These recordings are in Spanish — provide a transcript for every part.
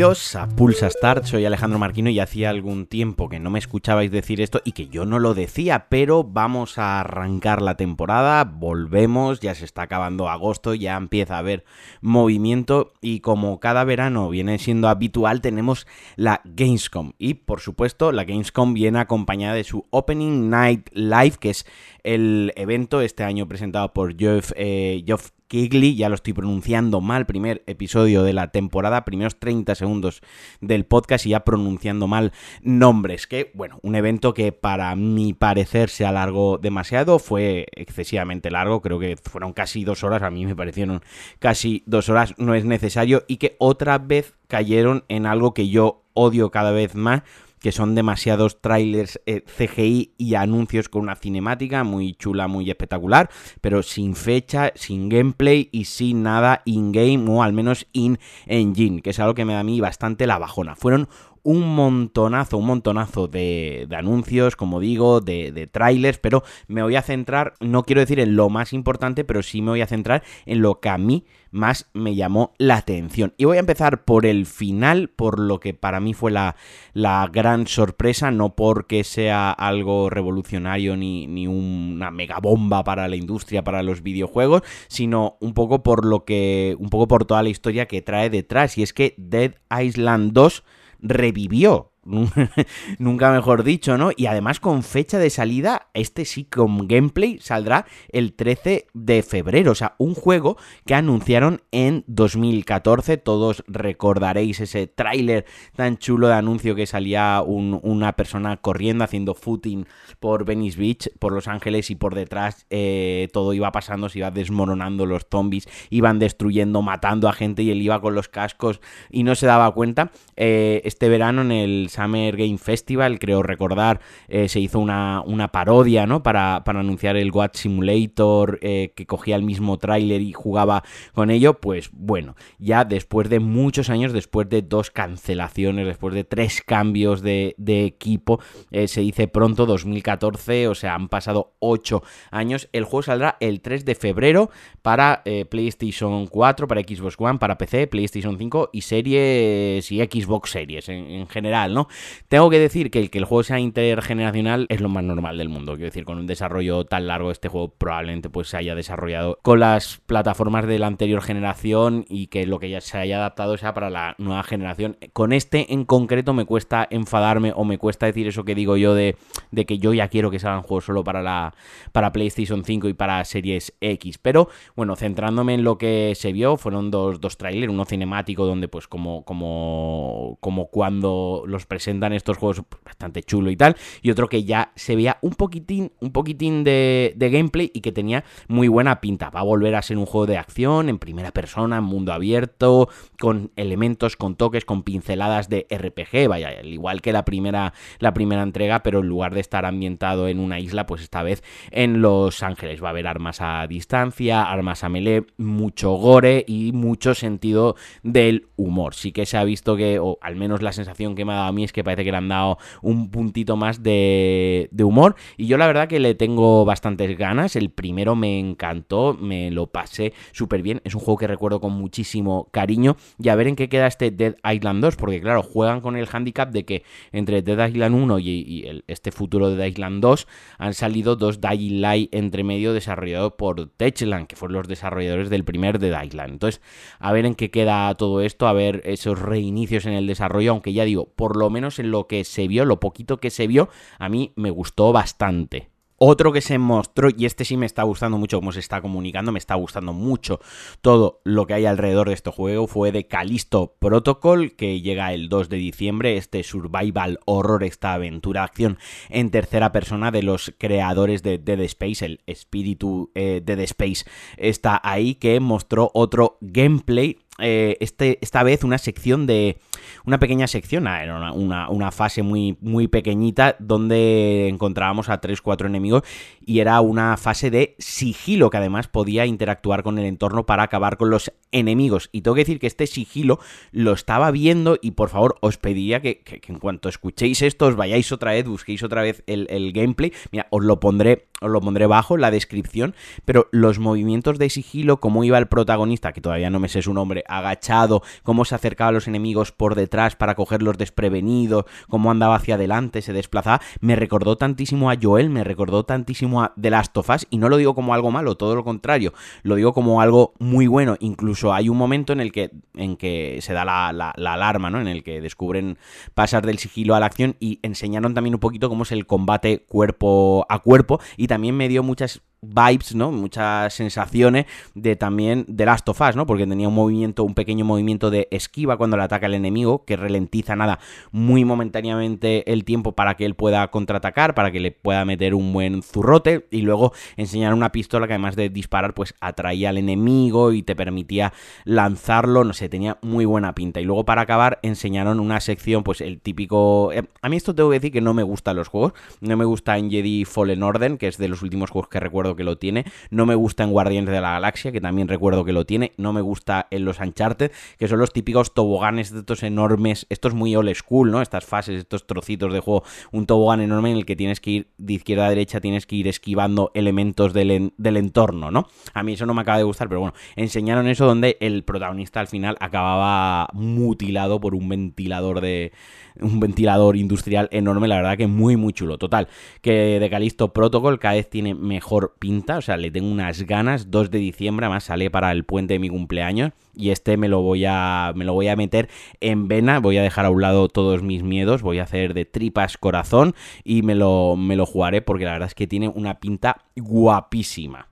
A Pulsa Start, soy Alejandro Marquino y hacía algún tiempo que no me escuchabais decir esto y que yo no lo decía, pero vamos a arrancar la temporada, volvemos, ya se está acabando agosto, ya empieza a haber movimiento y como cada verano viene siendo habitual tenemos la Gamescom. Y por supuesto la Gamescom viene acompañada de su Opening Night Live que es el evento este año presentado por Geoff, eh, Kigley, ya lo estoy pronunciando mal, primer episodio de la temporada, primeros 30 segundos del podcast y ya pronunciando mal nombres, que bueno, un evento que para mi parecer se alargó demasiado, fue excesivamente largo, creo que fueron casi dos horas, a mí me parecieron casi dos horas, no es necesario, y que otra vez cayeron en algo que yo odio cada vez más, que son demasiados trailers eh, CGI y anuncios con una cinemática muy chula, muy espectacular, pero sin fecha, sin gameplay y sin nada in-game o al menos in-engine, que es algo que me da a mí bastante la bajona. Fueron un montonazo, un montonazo de, anuncios, como digo, de, de, trailers, pero me voy a centrar, no quiero decir en lo más importante, pero sí me voy a centrar en lo que a mí más me llamó la atención. Y voy a empezar por el final, por lo que para mí fue la, la gran sorpresa, no porque sea algo revolucionario ni, ni una megabomba para la industria, para los videojuegos, sino un poco por lo que, un poco por toda la historia que trae detrás. Y es que Dead Island 2 revivió nunca mejor dicho, ¿no? Y además con fecha de salida, este sí con gameplay saldrá el 13 de febrero, o sea, un juego que anunciaron en 2014, todos recordaréis ese tráiler tan chulo de anuncio que salía una persona corriendo haciendo footing por Venice Beach, por Los Ángeles y por detrás eh, todo iba pasando, se iba desmoronando los zombies, iban destruyendo, matando a gente y él iba con los cascos y no se daba cuenta. Eh, este verano en el Summer Game Festival, creo recordar, eh, se hizo una, una parodia, ¿no? Para, para, anunciar el Watch Simulator, eh, que cogía el mismo tráiler y jugaba con ello, pues bueno, ya después de muchos años, después de dos cancelaciones, después de tres cambios de, equipo, eh, se dice pronto, 2014, o sea, han pasado ocho años, el juego saldrá el 3 de febrero para PlayStation 4, para Xbox One, para PC, PlayStation 5 y series y Xbox Series en general, ¿no? Tengo que decir que el que el juego sea intergeneracional es lo más normal del mundo. Quiero decir, con un desarrollo tan largo, este juego probablemente pues se haya desarrollado con las plataformas de la anterior generación y que lo que ya se haya adaptado sea para la nueva generación. Con este en concreto me cuesta enfadarme o me cuesta decir eso que digo yo de, de que yo ya quiero que salgan juegos solo para la para PlayStation 5 y para Series X. Pero bueno, centrándome en lo que se vio, fueron dos, dos trailers, uno cinemático donde pues como, como, como cuando los presentan estos juegos bastante chulo y tal, y otro que ya se veía un poquitín, un poquitín de, gameplay y que tenía muy buena pinta. Va a volver a ser un juego de acción en primera persona, en mundo abierto, con elementos, con toques, con pinceladas de RPG, vaya, al igual que la primera, la primera entrega, pero en lugar de estar ambientado en una isla, pues esta vez en Los Ángeles. Va a haber armas a distancia, armas a melee, mucho gore y mucho sentido del humor. Sí que se ha visto que, o al menos la sensación que me ha dado a mí, es que parece que le han dado un puntito más de, humor. Y yo la verdad que le tengo bastantes ganas. El primero me encantó, me lo pasé súper bien. Es un juego que recuerdo con muchísimo cariño. Y a ver en qué queda este Dead Island 2, porque claro, juegan con el handicap de que entre Dead Island 1 y, este futuro de Dead Island 2 han salido dos Dying Light entre medio desarrollados por Techland, que fueron los desarrolladores del primer Dead Island. Entonces, a ver en qué queda todo esto, a ver esos reinicios en el desarrollo, aunque ya digo, por lo menos en lo que se vio, lo poquito que se vio, a mí me gustó bastante. Otro que se mostró, y este sí me está gustando mucho cómo se está comunicando, me está gustando mucho todo lo que hay alrededor de este juego, fue de Callisto Protocol, que llega el 2 de diciembre, este survival horror, esta aventura acción en tercera persona de los creadores de Dead Space, el espíritu eh, Dead Space está ahí, que mostró otro gameplay eh, este, esta vez una sección de. Una pequeña sección, ah, era una, fase muy, muy pequeñita donde encontrábamos a 3-4 enemigos y era una fase de sigilo que además podía interactuar con el entorno para acabar con los enemigos. Y tengo que decir que este sigilo lo estaba viendo y por favor os pediría que, en cuanto escuchéis esto os vayáis otra vez, busquéis otra vez el, el gameplay. Mira, os lo pondré os lo pondré bajo la descripción, pero los movimientos de sigilo, cómo iba el protagonista, que todavía no me sé su nombre agachado, cómo se acercaba a los enemigos por detrás para cogerlos desprevenidos, cómo andaba hacia adelante, se desplazaba, me recordó tantísimo a Joel, me recordó tantísimo a The Last of Us, y no lo digo como algo malo, todo lo contrario, lo digo como algo muy bueno, incluso hay un momento en el que, en que se da la, la alarma, ¿no? En el que descubren pasar del sigilo a la acción y enseñaron también un poquito cómo es el combate cuerpo a cuerpo y también me dio muchas vibes, ¿no? Muchas sensaciones de también de Last of Us, ¿no? Porque tenía un movimiento, un pequeño movimiento de esquiva cuando le ataca el enemigo, que ralentiza nada muy momentáneamente el tiempo para que él pueda contraatacar, para que le pueda meter un buen zurrote y luego enseñar una pistola que además de disparar, pues atraía al enemigo y te permitía lanzarlo, no sé, tenía muy buena pinta. Y luego para acabar enseñaron una sección, pues el típico... Eh, a mí esto tengo que decir que no me gustan los juegos, no me gusta en Jedi Fallen Order, que es de los últimos juegos que recuerdo que lo tiene. No me gusta en Guardianes de la Galaxia, que también recuerdo que lo tiene. No me gusta en los Uncharted, que son los típicos toboganes de estos enormes. Esto es muy old school, ¿no? Estas fases, estos trocitos de juego. Un tobogán enorme en el que tienes que ir de izquierda a derecha, tienes que ir esquivando elementos del, del entorno, ¿no? A mí eso no me acaba de gustar, pero bueno, enseñaron eso donde el protagonista al final acababa mutilado por un ventilador de un ventilador industrial enorme, la verdad que muy muy chulo. Total, que de Calisto Protocol cada vez tiene mejor pinta, o sea, le tengo unas ganas, 2 de diciembre, además sale para el puente de mi cumpleaños y este me lo voy a me lo voy a meter en vena, voy a dejar a un lado todos mis miedos, voy a hacer de tripas corazón y me lo me lo jugaré porque la verdad es que tiene una pinta guapísima.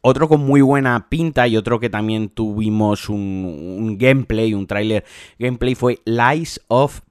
Otro con muy buena pinta y otro que también tuvimos un, un gameplay, un tráiler gameplay fue Lies of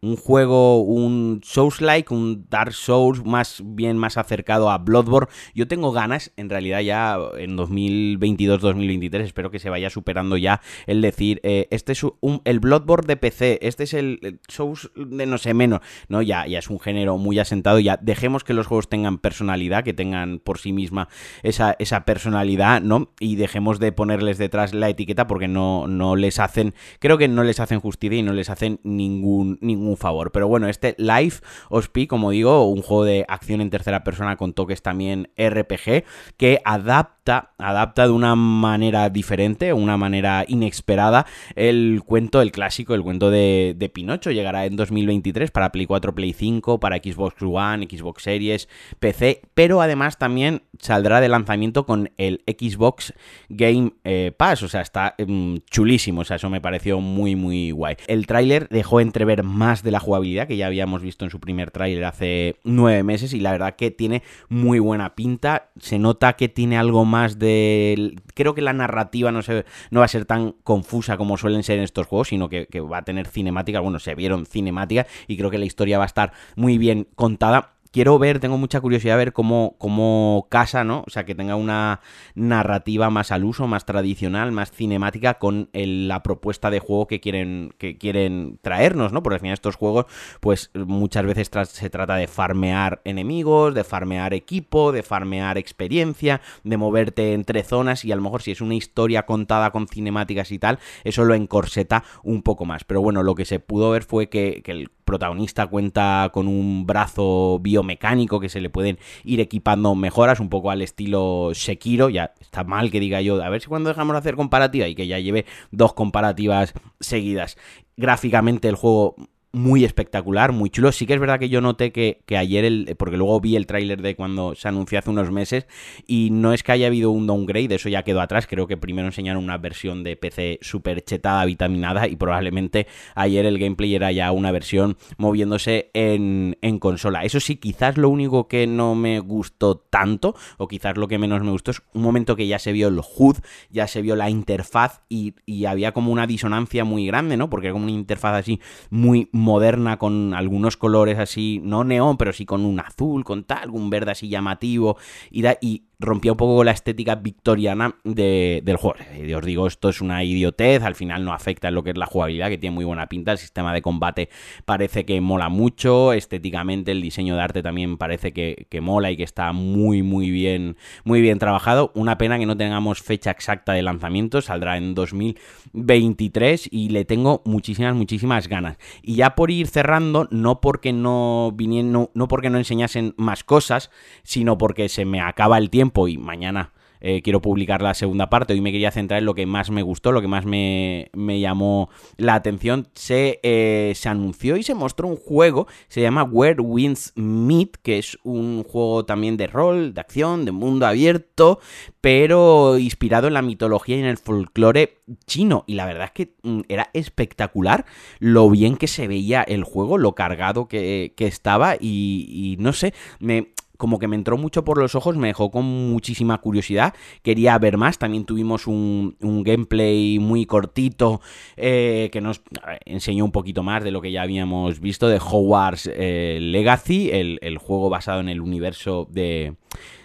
un juego, un Souls-like, un Dark Souls más bien más acercado a Bloodborne. Yo tengo ganas, en realidad ya en 2022-2023, espero que se vaya superando ya el decir, eh, este es un, el Bloodborne de PC, este es el, Souls de no sé menos, ¿no? Ya, ya es un género muy asentado, ya dejemos que los juegos tengan personalidad, que tengan por sí misma esa, esa personalidad, ¿no? Y dejemos de ponerles detrás la etiqueta porque no, no les hacen, creo que no les hacen justicia y no les hacen ningún ningún, favor. Pero bueno, este Life Ospi, como digo, un juego de acción en tercera persona con toques también RPG, que adapta, adapta de una manera diferente, una manera inesperada, el cuento, el clásico, el cuento de, Pinocho. Llegará en 2023 para Play 4, Play 5, para Xbox One, Xbox Series, PC, pero además también saldrá de lanzamiento con el Xbox Game eh, Pass. O sea, está mm, chulísimo. O sea, eso me pareció muy, muy guay. El tráiler dejó entrever más de la jugabilidad que ya habíamos visto en su primer tráiler hace nueve meses y la verdad que tiene muy buena pinta. Se nota que tiene algo más de... Creo que la narrativa no, se, no va a ser tan confusa como suelen ser en estos juegos, sino que, que va a tener cinemática. Bueno, se vieron cinemática y creo que la historia va a estar muy bien contada quiero ver, tengo mucha curiosidad de ver cómo, cómo casa, ¿no? O sea, que tenga una narrativa más al uso, más tradicional, más cinemática con la propuesta de juego que quieren, que quieren traernos, ¿no? Porque al final estos juegos, pues muchas veces se trata de farmear enemigos, de farmear equipo, de farmear experiencia, de moverte entre zonas y a lo mejor si es una historia contada con cinemáticas y tal, eso lo encorseta un poco más. Pero bueno, lo que se pudo ver fue que, que el protagonista cuenta con un brazo biomecánico que se le pueden ir equipando mejoras, un poco al estilo Sekiro. Ya está mal que diga yo, a ver si cuando dejamos de hacer comparativa y que ya lleve dos comparativas seguidas. Gráficamente el juego muy espectacular, muy chulo. Sí que es verdad que yo noté que, ayer, el, porque luego vi el tráiler de cuando se anunció hace unos meses, y no es que haya habido un downgrade, eso ya quedó atrás, creo que primero enseñaron una versión de PC súper chetada, vitaminada, y probablemente ayer el gameplay era ya una versión moviéndose en, consola. Eso sí, quizás lo único que no me gustó tanto, o quizás lo que menos me gustó, es un momento que ya se vio el HUD, ya se vio la interfaz, y, y había como una disonancia muy grande, ¿no? Porque era como una interfaz así muy moderna con algunos colores así, no neón, pero sí con un azul, con tal, un verde así llamativo y, da, y rompía un poco la estética victoriana de, del juego. Y os digo, esto es una idiotez, al final no afecta en lo que es la jugabilidad, que tiene muy buena pinta, el sistema de combate parece que mola mucho, estéticamente el diseño de arte también parece que, que mola y que está muy muy bien, muy bien trabajado. Una pena que no tengamos fecha exacta de lanzamiento, saldrá en 2023 y le tengo muchísimas, muchísimas ganas. Y ya por ir cerrando, no porque no vinieron, no porque no enseñasen más cosas, sino porque se me acaba el tiempo y mañana eh, quiero publicar la segunda parte. Hoy me quería centrar en lo que más me gustó, lo que más me, llamó la atención. Se, eh, se anunció y se mostró un juego, se llama Where Winds Meet, que es un juego también de rol, de acción, de mundo abierto, pero inspirado en la mitología y en el folclore chino. Y la verdad es que mm, era espectacular lo bien que se veía el juego, lo cargado que, estaba y no sé, me como que me entró mucho por los ojos, me dejó con muchísima curiosidad, quería ver más, también tuvimos un, gameplay muy cortito eh, que nos enseñó un poquito más de lo que ya habíamos visto de Hogwarts eh, Legacy, el, el, juego basado en el universo de,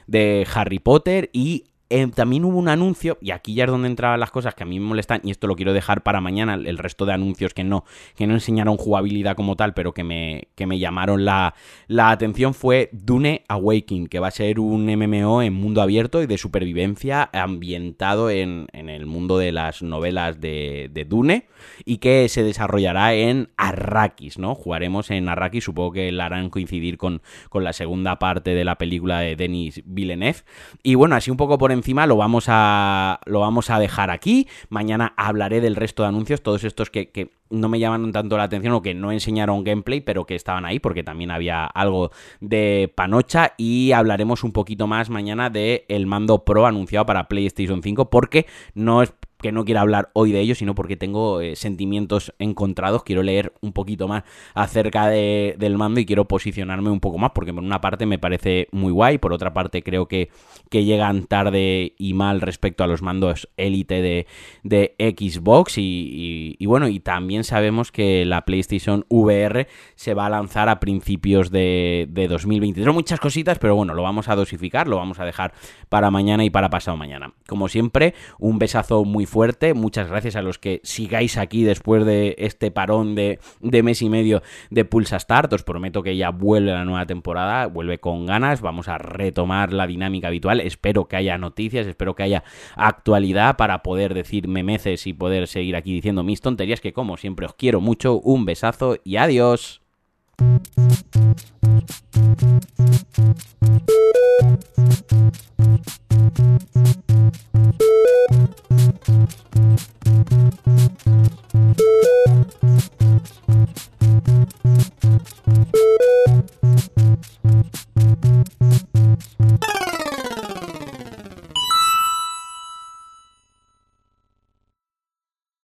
de Harry Potter y Em, también hubo un anuncio, y aquí ya es donde entraban las cosas que a mí me molestan, y esto lo quiero dejar para mañana, el resto de anuncios que no, que no enseñaron jugabilidad como tal, pero que me, que me llamaron la, la atención, fue Dune Awakening, que va a ser un MMO en mundo abierto y de supervivencia ambientado en, en el mundo de las novelas de, de, Dune, y que se desarrollará en Arrakis, ¿no? Jugaremos en Arrakis, supongo que la harán coincidir con, con la segunda parte de la película de Denis Villeneuve, y bueno, así un poco por encima encima lo vamos a, lo vamos a dejar aquí. Mañana hablaré del resto de anuncios, todos estos que, que no me llamaron tanto la atención o que no enseñaron gameplay, pero que estaban ahí porque también había algo de panocha y hablaremos un poquito más mañana de el mando Pro anunciado para PlayStation 5 porque no es que no quiero hablar hoy de ello, sino porque tengo eh, sentimientos encontrados. Quiero leer un poquito más acerca de, del mando y quiero posicionarme un poco más, porque por una parte me parece muy guay, por otra parte creo que, que llegan tarde y mal respecto a los mandos élite de, de, Xbox. Y, y, bueno, y también sabemos que la PlayStation VR se va a lanzar a principios de, de 2023. Muchas cositas, pero bueno, lo vamos a dosificar, lo vamos a dejar para mañana y para pasado mañana. Como siempre, un besazo muy fuerte. Muchas gracias a los que sigáis aquí después de este parón de, mes y medio de Pulsa Start. Os prometo que ya vuelve la nueva temporada, vuelve con ganas. Vamos a retomar la dinámica habitual. Espero que haya noticias, espero que haya actualidad para poder decir memeces y poder seguir aquí diciendo mis tonterías. Que como siempre os quiero mucho. Un besazo y adiós.